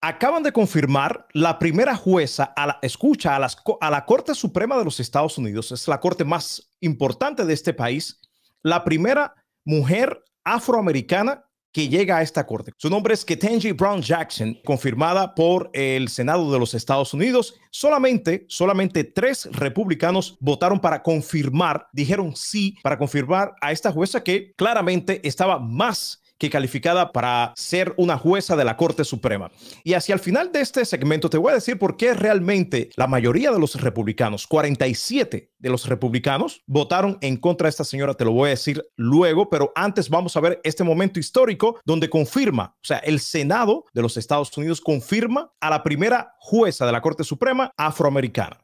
acaban de confirmar la primera jueza a la escucha a, la Corte Suprema de los Estados Unidos, es la corte más importante de este país, la primera mujer afroamericana que llega a esta corte. Su nombre es Ketanji Brown Jackson, confirmada por el Senado de los Estados Unidos. Solamente, solamente tres republicanos votaron para confirmar, dijeron sí para confirmar a esta jueza que claramente estaba más que calificada para ser una jueza de la Corte Suprema. Y hacia el final de este segmento te voy a decir por qué realmente la mayoría de los republicanos, 47 de los republicanos, votaron en contra de esta señora. Te lo voy a decir luego, pero antes vamos a ver este momento histórico donde confirma, o sea, el Senado de los Estados Unidos confirma a la primera jueza de la Corte Suprema afroamericana.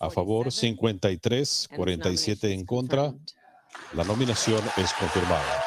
A favor 53, 47 en contra. La nominación es confirmada.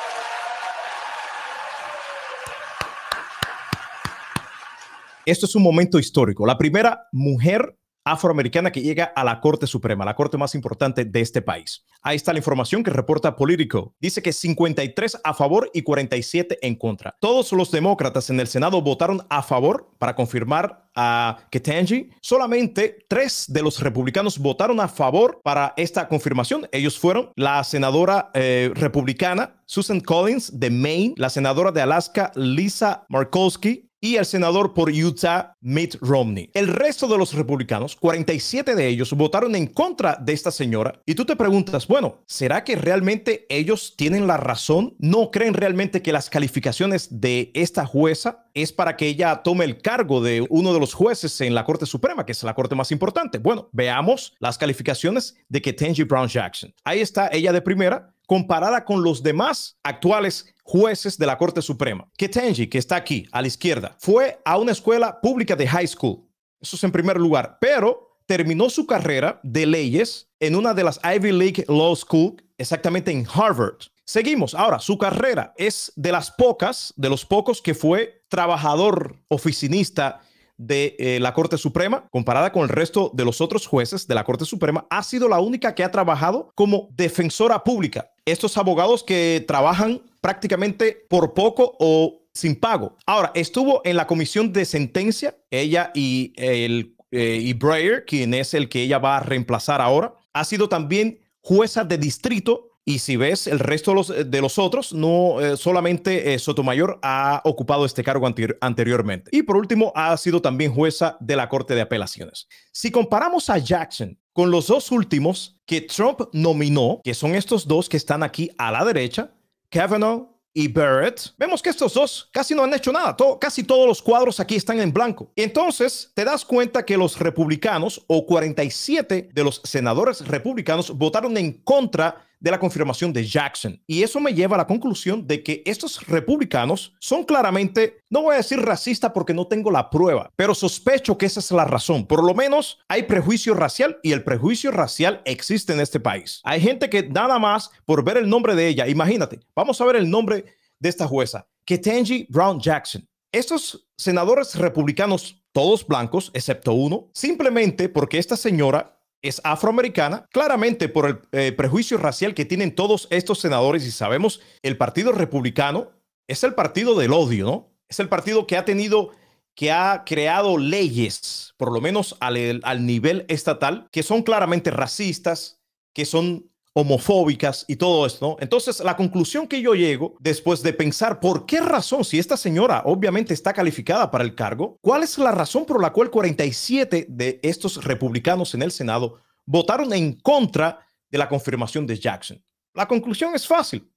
Esto es un momento histórico. La primera mujer afroamericana que llega a la Corte Suprema, la corte más importante de este país. Ahí está la información que reporta Politico. Dice que 53 a favor y 47 en contra. Todos los demócratas en el Senado votaron a favor para confirmar a Ketanji. Solamente tres de los republicanos votaron a favor para esta confirmación. Ellos fueron la senadora eh, republicana Susan Collins de Maine, la senadora de Alaska Lisa Markowski y el senador por Utah, Mitt Romney. El resto de los republicanos, 47 de ellos, votaron en contra de esta señora. Y tú te preguntas, bueno, ¿será que realmente ellos tienen la razón? ¿No creen realmente que las calificaciones de esta jueza es para que ella tome el cargo de uno de los jueces en la Corte Suprema, que es la corte más importante? Bueno, veamos las calificaciones de Ketanji Brown Jackson. Ahí está ella de primera, comparada con los demás actuales jueces de la Corte Suprema. Ketanji, que está aquí a la izquierda, fue a una escuela pública de high school. Eso es en primer lugar, pero terminó su carrera de leyes en una de las Ivy League Law School, exactamente en Harvard. Seguimos. Ahora, su carrera es de las pocas, de los pocos que fue trabajador oficinista de eh, la Corte Suprema, comparada con el resto de los otros jueces de la Corte Suprema, ha sido la única que ha trabajado como defensora pública. Estos abogados que trabajan prácticamente por poco o sin pago. Ahora, estuvo en la comisión de sentencia, ella y, el, eh, y Breyer, quien es el que ella va a reemplazar ahora, ha sido también jueza de distrito y si ves el resto de los, otros, no eh, solamente eh, Sotomayor ha ocupado este cargo anteriormente. Y por último, ha sido también jueza de la Corte de Apelaciones. Si comparamos a Jackson con los dos últimos que Trump nominó, que son estos dos que están aquí a la derecha, Kavanaugh y Barrett, vemos que estos dos casi no han hecho nada. casi todos los cuadros aquí están en blanco. Entonces, te das cuenta que los republicanos o 47 de los senadores republicanos votaron en contra de la confirmación de Jackson. Y eso me lleva a la conclusión de que estos republicanos son claramente, no voy a decir racista porque no tengo la prueba, pero sospecho que esa es la razón. Por lo menos hay prejuicio racial y el prejuicio racial existe en este país. Hay gente que nada más por ver el nombre de ella, imagínate, vamos a ver el nombre de esta jueza, Ketanji Brown Jackson. Estos senadores republicanos, todos blancos, excepto uno, simplemente porque esta señora es afroamericana, claramente por el eh, prejuicio racial que tienen todos estos senadores y sabemos, el Partido Republicano es el partido del odio, ¿no? Es el partido que ha tenido, que ha creado leyes, por lo menos al, al nivel estatal, que son claramente racistas, que son homofóbicas y todo esto. Entonces, la conclusión que yo llego después de pensar por qué razón, si esta señora obviamente está calificada para el cargo, ¿cuál es la razón por la cual 47 de estos republicanos en el Senado votaron en contra de la confirmación de Jackson? La conclusión es fácil.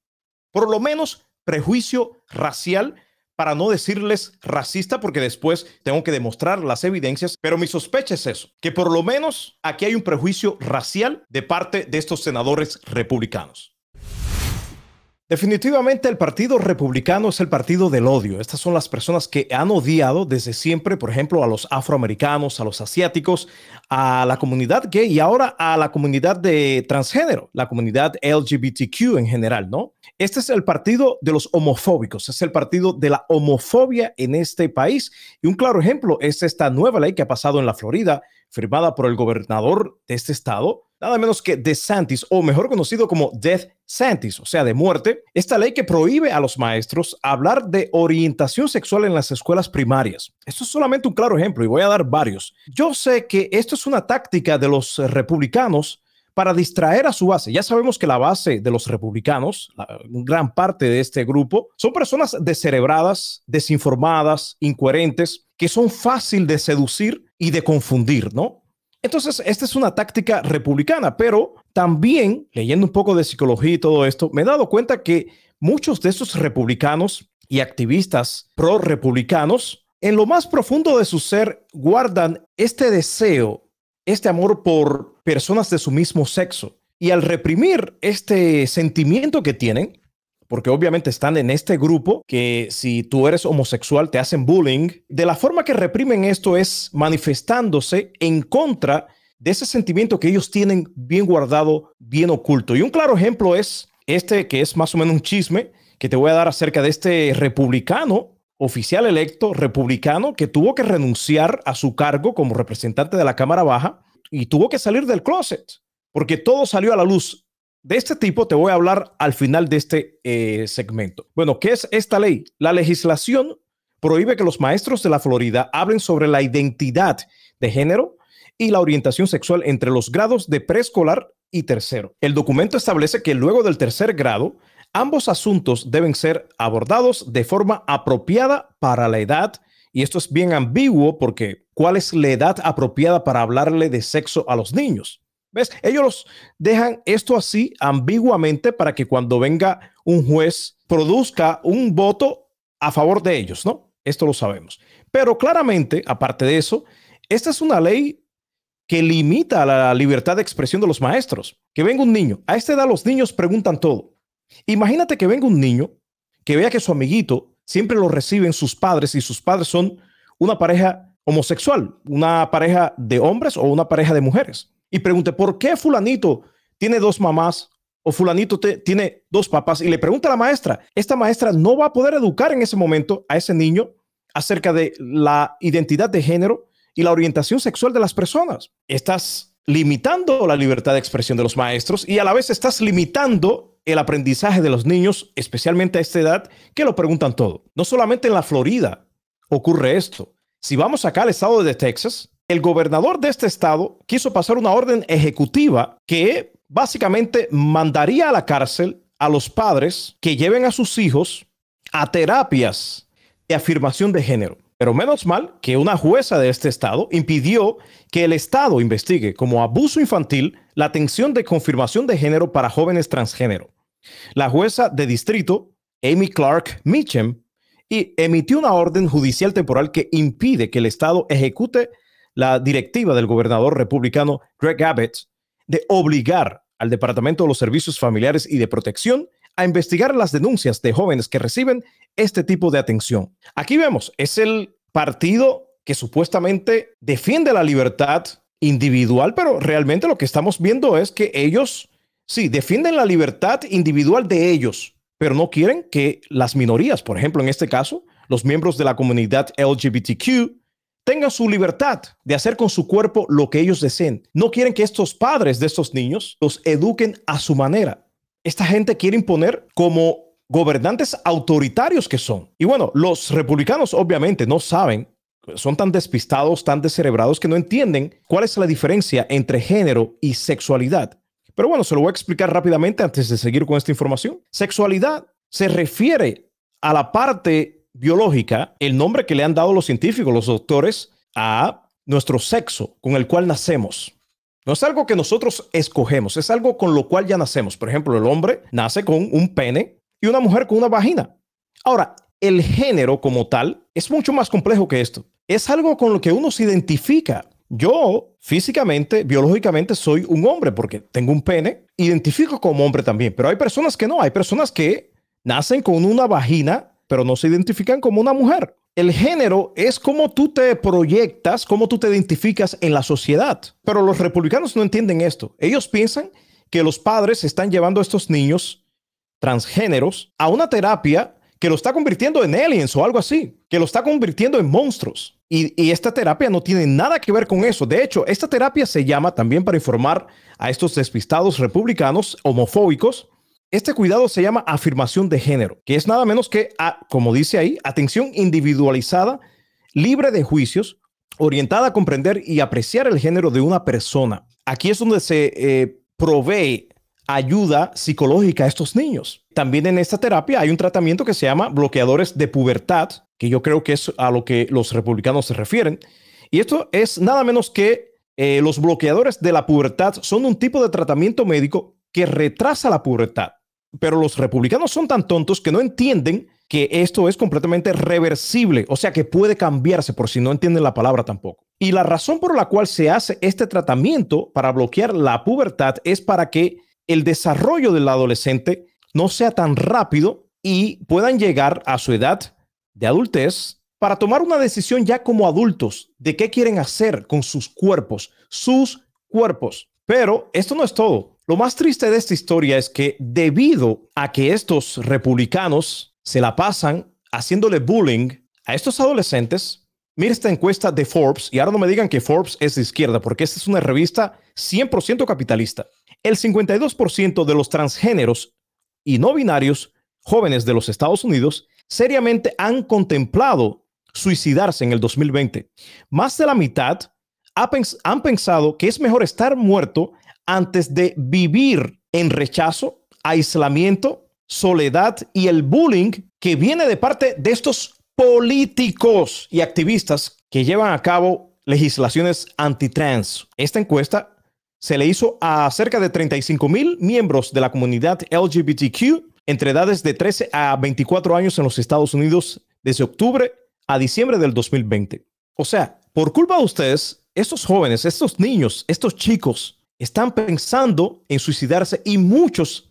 Por lo menos prejuicio racial para no decirles racista, porque después tengo que demostrar las evidencias, pero mi sospecha es eso, que por lo menos aquí hay un prejuicio racial de parte de estos senadores republicanos. Definitivamente el Partido Republicano es el partido del odio. Estas son las personas que han odiado desde siempre, por ejemplo, a los afroamericanos, a los asiáticos, a la comunidad gay y ahora a la comunidad de transgénero, la comunidad LGBTQ en general, ¿no? Este es el partido de los homofóbicos, es el partido de la homofobia en este país. Y un claro ejemplo es esta nueva ley que ha pasado en la Florida, firmada por el gobernador de este estado, nada menos que DeSantis, o mejor conocido como Death Santis, o sea, de muerte, esta ley que prohíbe a los maestros hablar de orientación sexual en las escuelas primarias. Esto es solamente un claro ejemplo y voy a dar varios. Yo sé que esto es una táctica de los republicanos para distraer a su base. Ya sabemos que la base de los republicanos, la gran parte de este grupo, son personas descerebradas, desinformadas, incoherentes, que son fácil de seducir y de confundir, ¿no? Entonces, esta es una táctica republicana, pero también, leyendo un poco de psicología y todo esto, me he dado cuenta que muchos de estos republicanos y activistas pro-republicanos, en lo más profundo de su ser, guardan este deseo, este amor por personas de su mismo sexo. Y al reprimir este sentimiento que tienen, porque obviamente están en este grupo que si tú eres homosexual te hacen bullying. De la forma que reprimen esto es manifestándose en contra de ese sentimiento que ellos tienen bien guardado, bien oculto. Y un claro ejemplo es este que es más o menos un chisme que te voy a dar acerca de este republicano, oficial electo republicano, que tuvo que renunciar a su cargo como representante de la Cámara Baja y tuvo que salir del closet porque todo salió a la luz de este tipo te voy a hablar al final de este eh, segmento. Bueno, ¿qué es esta ley? La legislación prohíbe que los maestros de la Florida hablen sobre la identidad de género y la orientación sexual entre los grados de preescolar y tercero. El documento establece que luego del tercer grado, ambos asuntos deben ser abordados de forma apropiada para la edad. Y esto es bien ambiguo porque ¿cuál es la edad apropiada para hablarle de sexo a los niños? ¿Ves? Ellos dejan esto así ambiguamente para que cuando venga un juez produzca un voto a favor de ellos, ¿no? Esto lo sabemos. Pero claramente, aparte de eso, esta es una ley que limita la libertad de expresión de los maestros. Que venga un niño. A esta edad los niños preguntan todo. Imagínate que venga un niño que vea que su amiguito siempre lo reciben sus padres y sus padres son una pareja homosexual, una pareja de hombres o una pareja de mujeres y pregunte, ¿por qué fulanito tiene dos mamás o fulanito tiene dos papás? Y le pregunta a la maestra, esta maestra no va a poder educar en ese momento a ese niño acerca de la identidad de género y la orientación sexual de las personas. Estás limitando la libertad de expresión de los maestros y a la vez estás limitando el aprendizaje de los niños, especialmente a esta edad, que lo preguntan todo. No solamente en la Florida ocurre esto. Si vamos acá al estado de Texas, el gobernador de este estado quiso pasar una orden ejecutiva que básicamente mandaría a la cárcel a los padres que lleven a sus hijos a terapias de afirmación de género. Pero menos mal que una jueza de este estado impidió que el estado investigue como abuso infantil la atención de confirmación de género para jóvenes transgénero. La jueza de distrito, Amy Clark Mitchum, y emitió una orden judicial temporal que impide que el estado ejecute la directiva del gobernador republicano Greg Abbott de obligar al Departamento de los Servicios Familiares y de Protección a investigar las denuncias de jóvenes que reciben este tipo de atención. Aquí vemos, es el partido que supuestamente defiende la libertad individual, pero realmente lo que estamos viendo es que ellos, sí, defienden la libertad individual de ellos, pero no quieren que las minorías, por ejemplo, en este caso, los miembros de la comunidad LGBTQ, tengan su libertad de hacer con su cuerpo lo que ellos deseen. No quieren que estos padres de estos niños los eduquen a su manera. Esta gente quiere imponer como gobernantes autoritarios que son. Y bueno, los republicanos obviamente no saben, son tan despistados, tan descerebrados que no entienden cuál es la diferencia entre género y sexualidad. Pero bueno, se lo voy a explicar rápidamente antes de seguir con esta información. Sexualidad se refiere a la parte biológica el nombre que le han dado los científicos, los doctores, a nuestro sexo con el cual nacemos. No es algo que nosotros escogemos, es algo con lo cual ya nacemos. Por ejemplo, el hombre nace con un pene y una mujer con una vagina. Ahora, el género como tal es mucho más complejo que esto. Es algo con lo que uno se identifica. Yo físicamente, biológicamente soy un hombre porque tengo un pene, identifico como hombre también, pero hay personas que no, hay personas que nacen con una vagina pero no se identifican como una mujer. El género es como tú te proyectas, cómo tú te identificas en la sociedad. Pero los republicanos no entienden esto. Ellos piensan que los padres están llevando a estos niños transgéneros a una terapia que lo está convirtiendo en aliens o algo así, que lo está convirtiendo en monstruos. Y, esta terapia no tiene nada que ver con eso. De hecho, esta terapia se llama también para informar a estos despistados republicanos homofóbicos. Este cuidado se llama afirmación de género, que es nada menos que, como dice ahí, atención individualizada, libre de juicios, orientada a comprender y apreciar el género de una persona. Aquí es donde se eh, provee ayuda psicológica a estos niños. También en esta terapia hay un tratamiento que se llama bloqueadores de pubertad, que yo creo que es a lo que los republicanos se refieren. Y esto es nada menos que eh, los bloqueadores de la pubertad son un tipo de tratamiento médico que retrasa la pubertad. Pero los republicanos son tan tontos que no entienden que esto es completamente reversible, o sea que puede cambiarse por si no entienden la palabra tampoco. Y la razón por la cual se hace este tratamiento para bloquear la pubertad es para que el desarrollo del adolescente no sea tan rápido y puedan llegar a su edad de adultez para tomar una decisión ya como adultos de qué quieren hacer con sus cuerpos, sus cuerpos. Pero esto no es todo. Lo más triste de esta historia es que debido a que estos republicanos se la pasan haciéndole bullying a estos adolescentes, mira esta encuesta de Forbes, y ahora no me digan que Forbes es de izquierda, porque esta es una revista 100% capitalista. El 52% de los transgéneros y no binarios jóvenes de los Estados Unidos seriamente han contemplado suicidarse en el 2020. Más de la mitad han pensado que es mejor estar muerto antes de vivir en rechazo, aislamiento, soledad y el bullying que viene de parte de estos políticos y activistas que llevan a cabo legislaciones antitrans. Esta encuesta se le hizo a cerca de 35 mil miembros de la comunidad LGBTQ entre edades de 13 a 24 años en los Estados Unidos desde octubre a diciembre del 2020. O sea, por culpa de ustedes, estos jóvenes, estos niños, estos chicos están pensando en suicidarse y muchos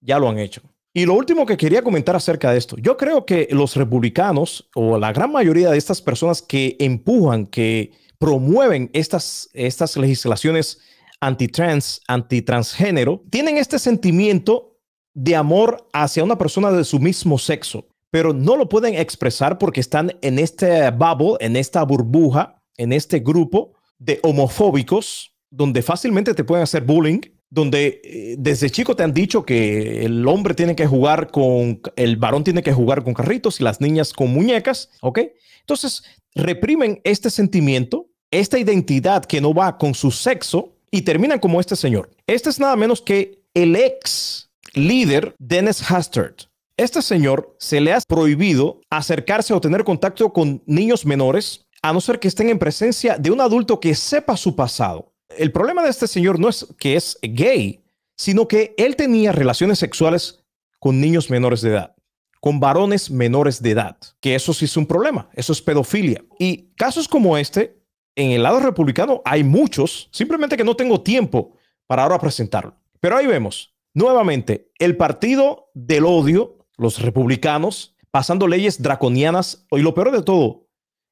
ya lo han hecho. Y lo último que quería comentar acerca de esto, yo creo que los republicanos o la gran mayoría de estas personas que empujan, que promueven estas, estas legislaciones antitrans, antitransgénero, tienen este sentimiento de amor hacia una persona de su mismo sexo, pero no lo pueden expresar porque están en este bubble, en esta burbuja, en este grupo de homofóbicos, donde fácilmente te pueden hacer bullying, donde eh, desde chico te han dicho que el hombre tiene que jugar con, el varón tiene que jugar con carritos y las niñas con muñecas, ¿ok? Entonces, reprimen este sentimiento, esta identidad que no va con su sexo y terminan como este señor. Este es nada menos que el ex líder Dennis Hastert. Este señor se le ha prohibido acercarse o tener contacto con niños menores a no ser que estén en presencia de un adulto que sepa su pasado. El problema de este señor no es que es gay, sino que él tenía relaciones sexuales con niños menores de edad, con varones menores de edad, que eso sí es un problema, eso es pedofilia. Y casos como este en el lado republicano hay muchos, simplemente que no tengo tiempo para ahora presentarlo. Pero ahí vemos, nuevamente, el partido del odio, los republicanos, pasando leyes draconianas y lo peor de todo,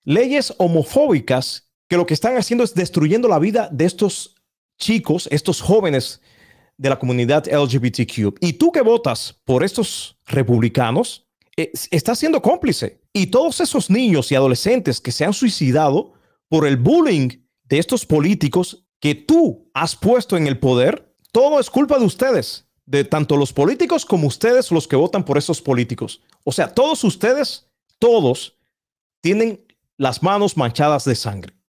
leyes homofóbicas que lo que están haciendo es destruyendo la vida de estos chicos, estos jóvenes de la comunidad LGBTQ. Y tú que votas por estos republicanos, eh, estás siendo cómplice. Y todos esos niños y adolescentes que se han suicidado por el bullying de estos políticos que tú has puesto en el poder, todo es culpa de ustedes, de tanto los políticos como ustedes los que votan por esos políticos. O sea, todos ustedes, todos tienen las manos manchadas de sangre.